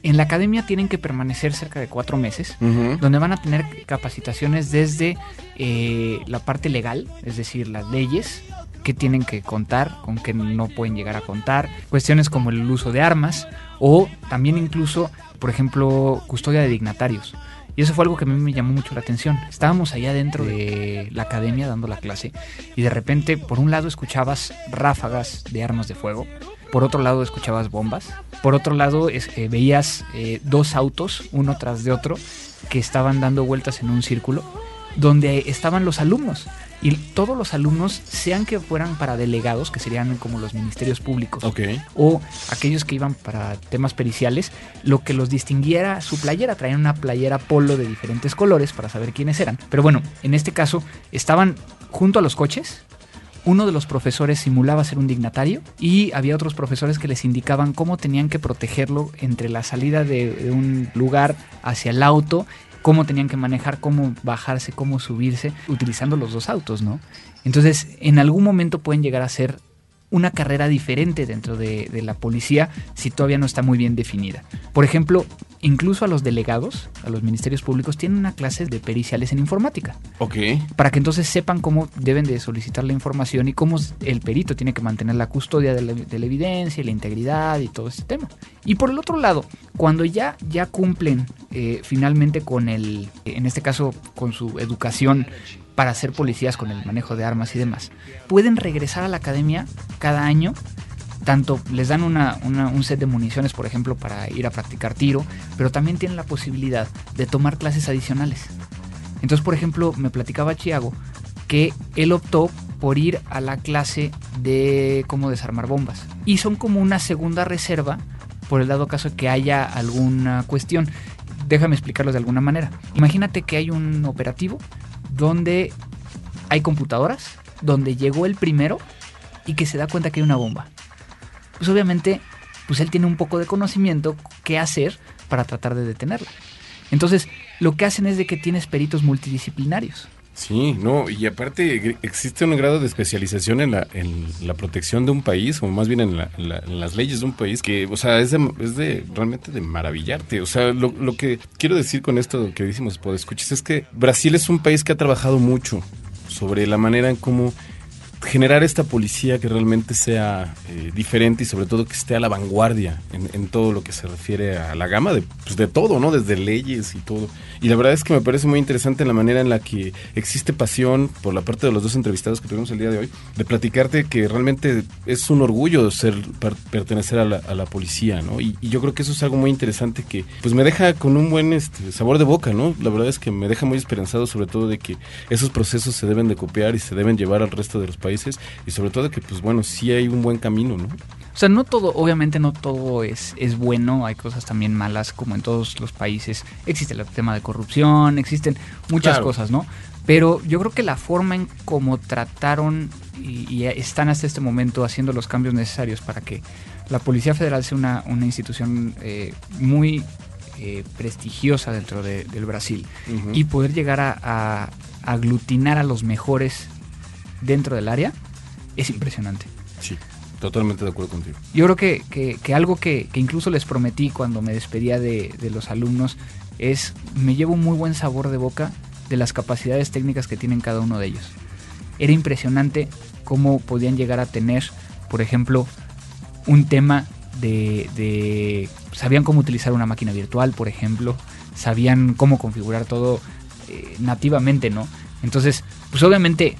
En la academia tienen que permanecer cerca de cuatro meses, donde van a tener capacitaciones desde eh, la parte legal, es decir, las leyes, que tienen que contar, con qué no pueden llegar a contar, cuestiones como el uso de armas o también incluso, por ejemplo, custodia de dignatarios. Y eso fue algo que a mí me llamó mucho la atención. Estábamos allá dentro de la academia dando la clase y de repente, por un lado, escuchabas ráfagas de armas de fuego, por otro lado, escuchabas bombas, por otro lado, es- eh, veías eh, dos autos, uno tras de otro, que estaban dando vueltas en un círculo, donde estaban los alumnos. Y todos los alumnos, sean que fueran para delegados, que serían como los ministerios públicos, o aquellos que iban para temas periciales, lo que los distinguiera era su playera. Traían una playera polo de diferentes colores para saber quiénes eran. Pero bueno, en este caso estaban junto a los coches. Uno de los profesores simulaba ser un dignatario y había otros profesores que les indicaban cómo tenían que protegerlo entre la salida de, un lugar hacia el auto, cómo tenían que manejar, cómo bajarse, cómo subirse, utilizando los dos autos, ¿no? Entonces, en algún momento pueden llegar a ser una carrera diferente dentro de, de la policía si todavía no está muy bien definida. Por ejemplo, incluso a los delegados, a los ministerios públicos, tienen una clase de periciales en informática, Ok. para que entonces sepan cómo deben de solicitar la información y cómo el perito tiene que mantener la custodia de la, de la evidencia y la integridad y todo este tema. Y por el otro lado, cuando ya, ya cumplen eh, finalmente con el, en este caso, con su educación para ser policías con el manejo de armas y demás, pueden regresar a la academia cada año. Tanto les dan una- un set de municiones, por ejemplo, para ir a practicar tiro, pero también tienen la posibilidad de tomar clases adicionales. Entonces, por ejemplo, me platicaba Chiago que él optó por ir a la clase de cómo desarmar bombas. Y son como una segunda reserva por el dado caso que haya alguna cuestión. Déjame explicarlo de alguna manera. Imagínate que hay un operativo donde hay computadoras, donde llegó el primero y que se da cuenta que hay una bomba. Pues obviamente, pues él tiene un poco de conocimiento qué hacer para tratar de detenerla. Entonces, lo que hacen es de que tienes peritos multidisciplinarios. Sí, no, y aparte existe un grado de especialización en la, en la protección de un país, o más bien en, la- las leyes de un país, que, o sea, es de, es de realmente de maravillarte. O sea, lo, lo que quiero decir con esto que decimos, por escuchas, es que Brasil es un país que ha trabajado mucho sobre la manera en cómo generar esta policía que realmente sea eh, diferente y sobre todo que esté a la vanguardia en, en todo lo que se refiere a la gama de, pues, de todo, ¿no? Desde leyes y todo. Y la verdad es que me parece muy interesante la manera en la que existe pasión por la parte de los dos entrevistados que tuvimos el día de hoy, de platicarte que realmente es un orgullo ser per- pertenecer a la, a la policía, ¿no? Y, y yo creo que eso es algo muy interesante que pues me deja con un buen este, sabor de boca, ¿no? La verdad es que me deja muy esperanzado sobre todo de que esos procesos se deben de copiar y se deben llevar al resto de los países y sobre todo que pues bueno, sí hay un buen camino, ¿no? O sea, no todo, obviamente no todo es, es bueno, hay cosas también malas, como en todos los países. Existe el tema de corrupción, existen muchas Claro. cosas, ¿no? Pero yo creo que la forma en cómo trataron y, y están hasta este momento haciendo los cambios necesarios para que la Policía Federal sea una, una institución eh, muy eh, prestigiosa dentro de- del Brasil y poder llegar a, a aglutinar a los mejores dentro del área es impresionante. Sí, totalmente de acuerdo contigo. Yo creo que, que- que algo que, que incluso les prometí cuando me despedía de, de los alumnos es, me llevo un muy buen sabor de boca de las capacidades técnicas que tienen cada uno de ellos. Era impresionante cómo podían llegar a tener, por ejemplo, un tema de, de- Sabían cómo utilizar una máquina virtual, por ejemplo. Sabían cómo configurar todo eh, nativamente, ¿no? Entonces, pues obviamente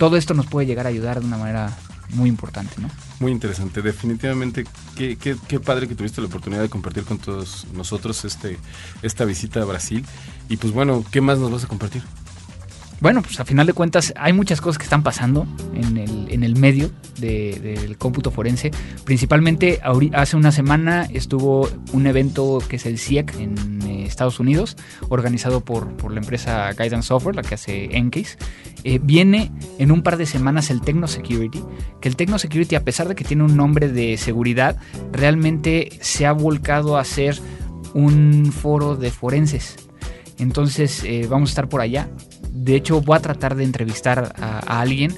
todo esto nos puede llegar a ayudar de una manera muy importante, ¿no? Muy interesante, definitivamente qué, qué, qué padre que tuviste la oportunidad de compartir con todos nosotros este esta visita a Brasil y pues bueno, ¿qué más nos vas a compartir? Bueno, pues a final de cuentas hay muchas cosas que están pasando en el, en el medio de- del cómputo forense. Principalmente hace una semana estuvo un evento que es el CIEC en eh, Estados Unidos, organizado por, por la empresa Guidance Software, la que hace Encase. Eh, viene en un par de semanas el Techno Security, que el Techno Security, a pesar de que tiene un nombre de seguridad, realmente se ha volcado a ser un foro de forenses. Entonces eh, vamos a estar por allá. De hecho, voy a tratar de entrevistar a, a alguien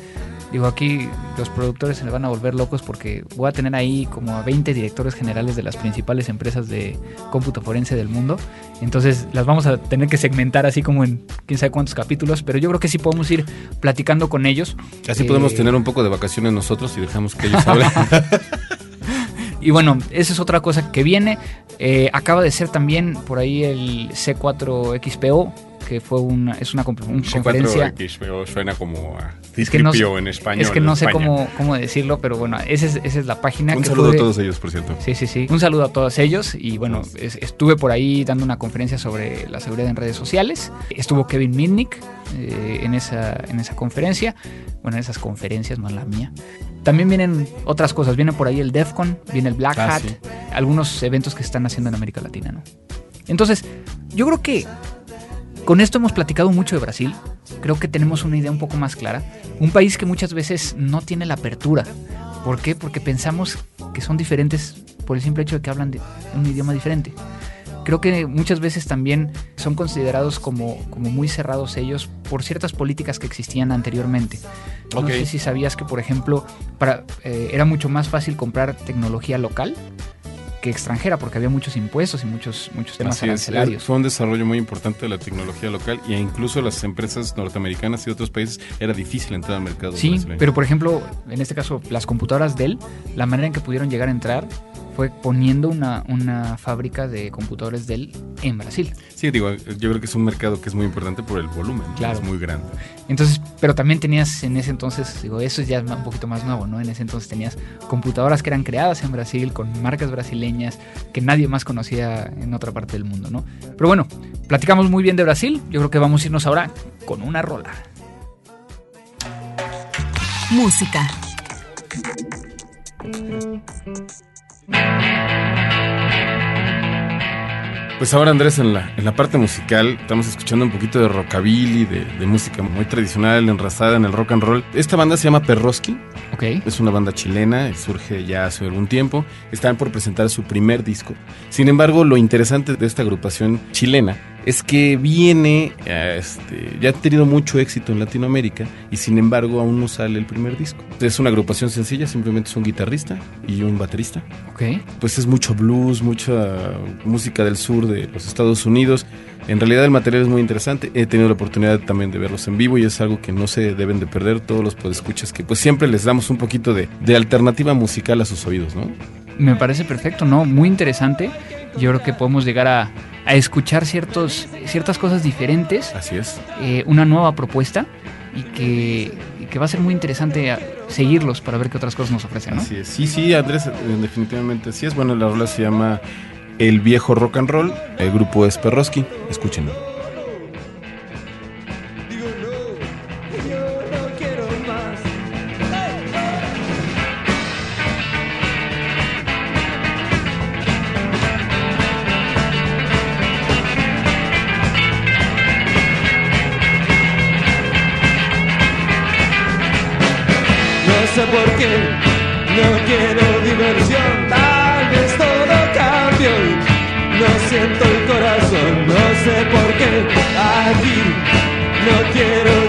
Digo, aquí los productores se le van a volver locos porque voy a tener ahí como a 20 directores generales de las principales empresas de cómputo forense del mundo. Entonces las vamos a tener que segmentar así como en quién sabe cuántos capítulos, pero yo creo que sí podemos ir platicando con ellos. Así Eh, podemos tener un poco de vacaciones nosotros y dejamos que ellos hablen. Y bueno, esa es otra cosa que viene. Eh, acaba de ser también por ahí el C4XPO, que fue una, es una, conferencia. Suena como a Es que no, sé- en español. es que no sé cómo, cómo decirlo, pero bueno, esa es, esa es la página. Un que saludo a todos ellos, por cierto. Sí, sí, sí. Un saludo a todos ellos. Y bueno, es- estuve por ahí dando una conferencia sobre la seguridad en redes sociales. Estuvo Kevin Mitnick eh, en, esa, en esa conferencia. Bueno, en esas conferencias, no en la mía. También vienen otras cosas. Viene por ahí el DEFCON, viene el Black Ah, Hat. sí. Algunos eventos que están haciendo en América Latina, ¿no? Entonces, yo creo que con esto hemos platicado mucho de Brasil. Creo que tenemos una idea un poco más clara. Un país que muchas veces no tiene la apertura. ¿Por qué? Porque pensamos que son diferentes por el simple hecho de que hablan de un idioma diferente. Creo que muchas veces también son considerados como, como muy cerrados ellos por ciertas políticas que existían anteriormente. No sé si sabías que, por ejemplo, para, eh, era mucho más fácil comprar tecnología local que extranjera, porque había muchos impuestos y muchos, muchos temas Así arancelarios. es- fue un desarrollo muy importante de la tecnología local y incluso las empresas norteamericanas y otros países era difícil entrar al mercado. Sí, brasileño. pero por ejemplo, en este caso, las computadoras Dell, la manera en que pudieron llegar a entrar fue poniendo una, una fábrica de computadores Dell en Brasil. Sí, digo, yo creo que es un mercado que es muy importante por el volumen, ¿no? Claro. es muy grande. Entonces, pero también tenías en ese entonces, digo, eso ya es un poquito más nuevo, ¿no? En ese entonces tenías computadoras que eran creadas en Brasil con marcas brasileñas que nadie más conocía en otra parte del mundo, ¿no? Pero bueno, platicamos muy bien de Brasil, yo creo que vamos a irnos ahora con una rola. Música. Pues ahora Andrés, en la, en la parte musical, estamos escuchando un poquito de rockabilly, de, de música muy tradicional, enrasada en el rock and roll. Esta banda se llama Perroski, Ok. es una banda chilena, surge ya hace algún tiempo, están por presentar su primer disco. Sin embargo, lo interesante de esta agrupación chilena es que viene, eh, este, ya ha tenido mucho éxito en Latinoamérica y sin embargo aún no sale el primer disco. Es una agrupación sencilla, simplemente es un guitarrista y un baterista Ok. pues es mucho blues, mucha música del sur de los Estados Unidos. En realidad el material es muy interesante. He tenido la oportunidad también de verlos en vivo y es algo que no se deben de perder todos los podescuchas que pues siempre les damos un poquito de, de alternativa musical a sus oídos, ¿no? Me parece perfecto, ¿no? Muy interesante. Yo creo que podemos llegar a, a escuchar ciertos, ciertas cosas diferentes, Así es. eh, una nueva propuesta y que, y que va a ser muy interesante seguirlos para ver qué otras cosas nos ofrecen, ¿no? Así es. Sí, sí, Andrés, eh, definitivamente así es. Bueno, la rola se llama El Viejo Rock and Roll. El grupo es Perroski. Escúchenlo. Sé por qué, no quiero diversión, tal vez todo cambió. No siento el corazón, no sé por qué aquí no quiero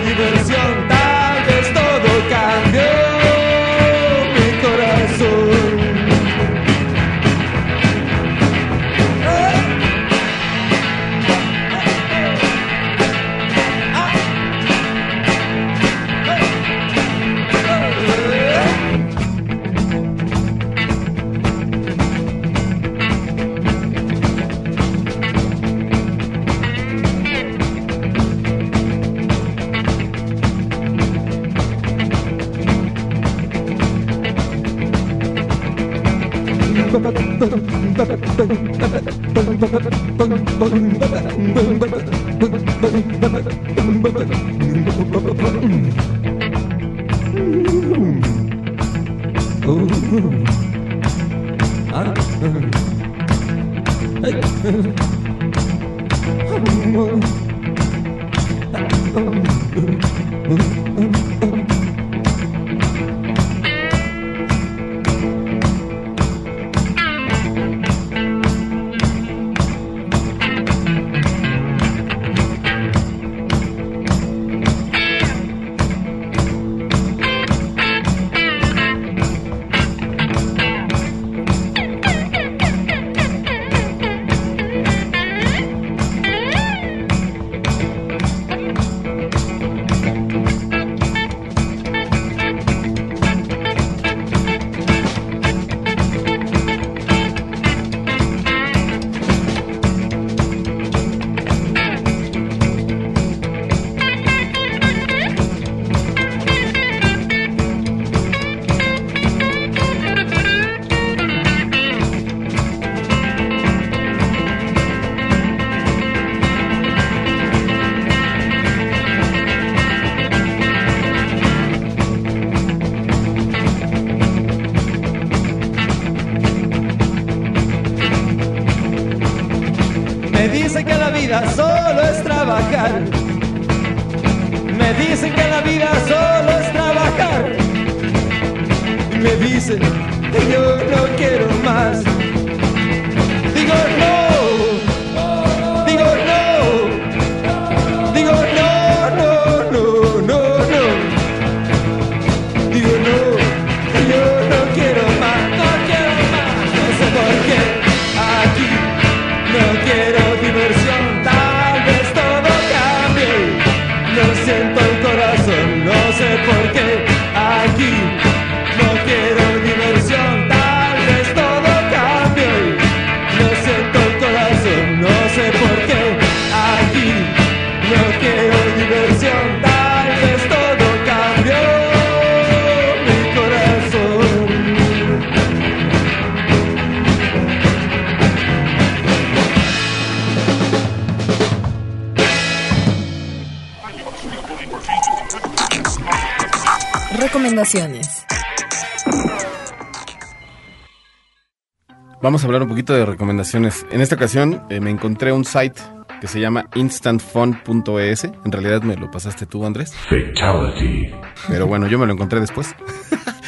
Vamos a hablar un poquito de recomendaciones. En esta ocasión eh, me encontré un site que se llama instantfun.es. En realidad me lo pasaste tú, Andrés. Fatality. Pero bueno, yo me lo encontré después.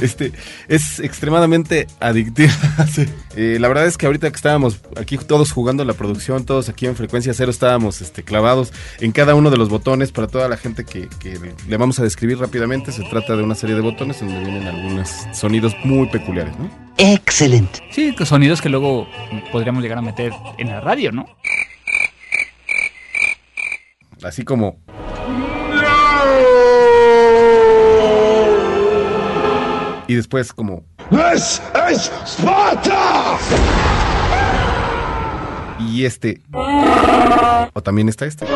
Este es extremadamente adictiva. Sí. Eh, la verdad es que ahorita que estábamos aquí todos jugando la producción, todos aquí en frecuencia cero estábamos este, clavados en cada uno de los botones para toda la gente que, que le vamos a describir rápidamente. Se trata de una serie de botones donde vienen algunos sonidos muy peculiares, ¿no? Excelente. Sí, sonidos que luego podríamos llegar a meter en la radio, ¿no? Así como y después como ¡Es, es Sparta! y este o también está este.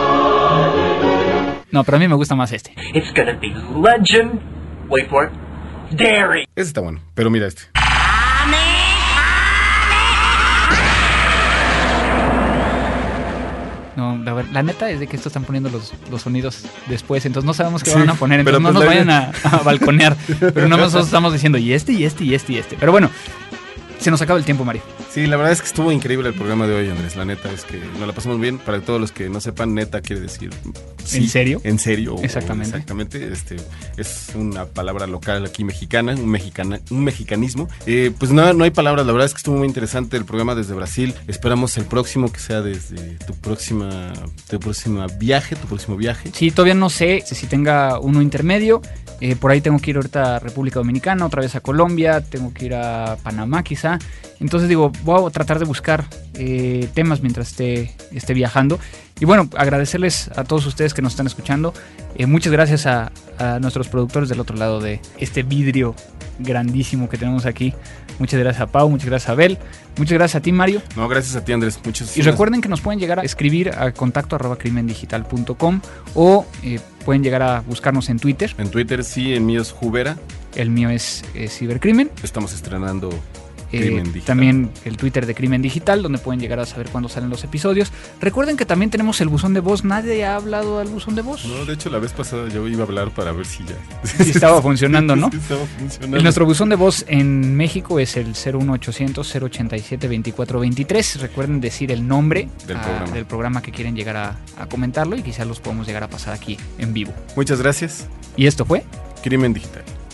No, pero a mí me gusta más este. It's gonna be legend. Wait for it. Dairy. Ese está bueno, pero mira este. No, la, la neta es de que estos están poniendo los, los sonidos después, entonces no sabemos qué Sí, van a poner, pero entonces no pues nos vayan a, a balconear. Pero nosotros estamos diciendo y este, y este, y este, y este. Pero bueno, se nos acaba el tiempo, Mario. Sí, la verdad es que estuvo increíble el programa de hoy, Andrés. La neta es que nos la pasamos bien. Para todos los que no sepan, neta quiere decir. sí, ¿En serio? En serio. Exactamente. Exactamente. Este, es una palabra local aquí mexicana, un, mexicana, un mexicanismo. Eh, pues no, no hay palabras. La verdad es que estuvo muy interesante el programa desde Brasil. Esperamos el próximo que sea desde tu próxima, tu próxima viaje, tu próximo viaje. Sí, todavía no sé si tenga uno intermedio. Eh, por ahí tengo que ir ahorita a República Dominicana, otra vez a Colombia, tengo que ir a Panamá quizá. Entonces digo, voy a tratar de buscar eh, temas mientras esté, esté viajando. Y bueno, agradecerles a todos ustedes que nos están escuchando. Eh, muchas gracias a, a nuestros productores del otro lado de este vidrio grandísimo que tenemos aquí. Muchas gracias a Pau, muchas gracias a Abel, muchas gracias a ti Mario. No, gracias a ti, Andrés. Muchas Y recuerden que nos pueden llegar a escribir a contacto arroba crimendigital.com o eh, pueden llegar a buscarnos en Twitter. En Twitter sí, en mío es Jubera. El mío es eh, Cibercrimen. Estamos estrenando Eh, también el Twitter de Crimen Digital, donde pueden llegar a saber cuándo salen los episodios. Recuerden que también tenemos el buzón de voz. Nadie ha hablado al buzón de voz. No, de hecho la vez pasada yo iba a hablar para ver si ya estaba funcionando, ¿no? Sí, estaba funcionando. El- Nuestro buzón de voz en México es el 01800 087 2423. Recuerden decir el nombre Del ah, programa. del programa que quieren llegar a, a comentarlo y quizás los podemos llegar a pasar aquí en vivo. Muchas gracias. Y esto fue Crimen Digital.